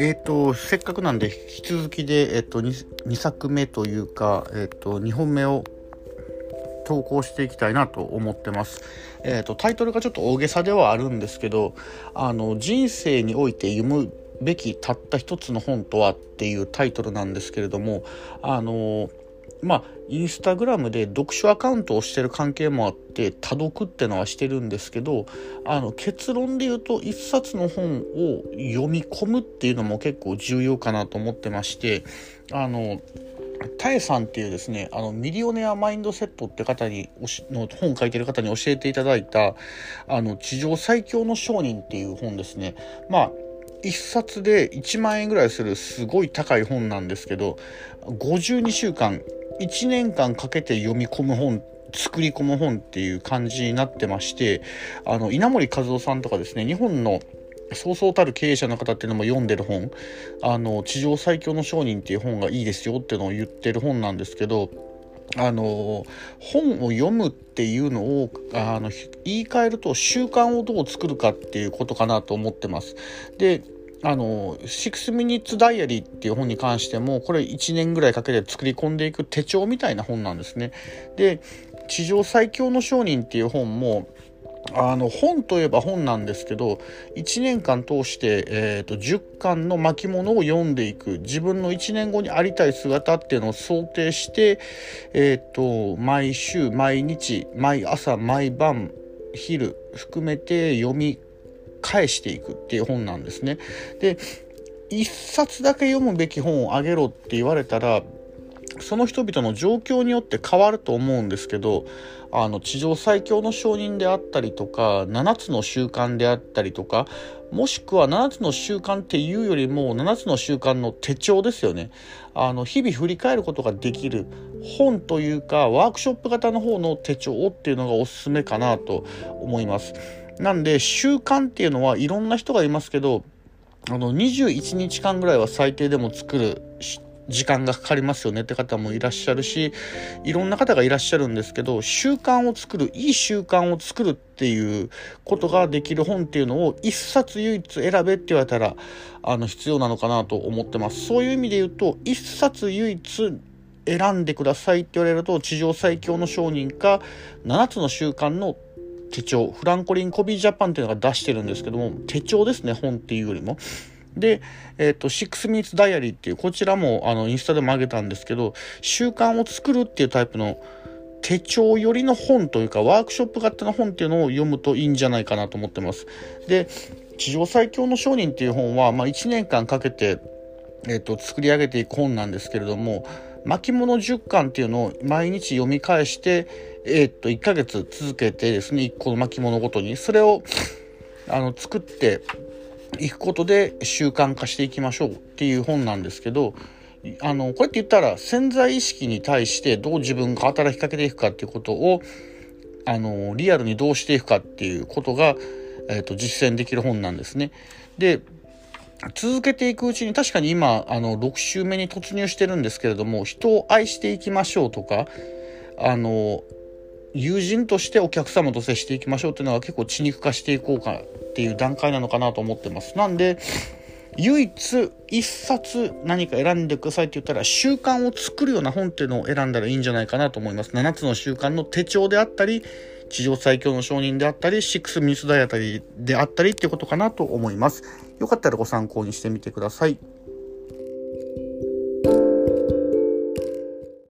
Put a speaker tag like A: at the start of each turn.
A: えーと、せっかくなんで引き続きで、えーと、2, 2作目というか、えーと、2本目を投稿していきたいなと思ってます。えー、とタイトルがちょっと大げさではあるんですけどあの人生において読むべきたった一つの本とはっていうタイトルなんですけれどもあのまあインスタグラムで読書アカウントをしてる関係もあって多読ってのはしてるんですけどあの結論で言うと一冊の本を読み込むっていうのも結構重要かなと思ってましてあのタエさんっていうですね、あの、ミリオネアマインドセットって方に、の本書いてる方に教えていただいた、あの、地上最強の商人っていう本ですね。まあ、1冊で1万円ぐらいするすごい高い本なんですけど52週間1年間かけて読み込む本作り込む本っていう感じになってましてあの稲森和夫さんとかですね日本のそうそうたる経営者の方っていうのも読んでる本あの地上最強の商人っていう本がいいですよっていうのを言ってる本なんですけどあの本を読むっていうのをあの言い換えると習慣をどう作るかっていうことかなと思ってます。であの、6 Minutes Diary っていう本に関しても、これ1年ぐらいかけて作り込んでいく手帳みたいな本なんですね。で、地上最強の商人っていう本も、あの本といえば本なんですけど1年間通して、えーと、10巻の巻物を読んでいく自分の1年後にありたい姿っていうのを想定して、えーと毎週毎日毎朝毎晩昼含めて読み返していくっていう本なんですね。で一冊だけ読むべき本をあげろって言われたらその人々の状況によって変わると思うんですけどあの地上最強の証人であったりとか7つの習慣であったりとかもしくは7つの習慣っていうよりも7つの習慣の手帳ですよねあの日々振り返ることができる本というかワークショップ型の方の手帳っていうのがおすすめかなと思います。なんで習慣っていうのはいろんな人がいますけどあの21日間ぐらいは最低でも作る時間がかかりますよねって方もいらっしゃるしいろんな方がいらっしゃるんですけど習慣を作るいい習慣を作るっていうことができる本っていうのを一冊唯一選べって言われたらあの必要なのかなと思ってます。そういう意味で言うと一冊唯一選んでくださいって言われると地上最強の商人か7つの習慣の手帳、フランコリン・コビージャパンっていうのが出してるんですけども、手帳ですね、本っていうよりも。で、えっ、ー、と、6 minutes diary っていう、こちらもあのインスタでも上げたんですけど、習慣を作るっていうタイプの手帳寄りの本というか、ワークショップ型の本っていうのを読むといいんじゃないかなと思ってます。で、地上最強の商人っていう本は、まあ、1年間かけて、えっ、ー、と、作り上げていく本なんですけれども、巻物10巻っていうのを毎日読み返して、えー、っと、1ヶ月続けてですね、1個の巻物ごとに、それを、あの、作っていくことで習慣化していきましょうっていう本なんですけど、あの、こうやって言ったら潜在意識に対してどう自分が働きかけていくかっていうことを、あの、リアルにどうしていくかっていうことが、えっ、と、実践できる本なんですね。で、続けていくうちに確かに今、あの、6週目に突入してるんですけれども、人を愛していきましょうとか、あの、友人としてお客様と接していきましょうっていうのは結構血肉化していこうかっていう段階なのかなと思ってます。なんで、唯一一冊何か選んでくださいって言ったら習慣を作るような本っていうのを選んだらいいんじゃないかなと思います。7つの習慣の手帳であったり、地上最強の証人であったり、シックスミスダイアタリーであったりっていうことかなと思います。よかったらご参考にしてみてください。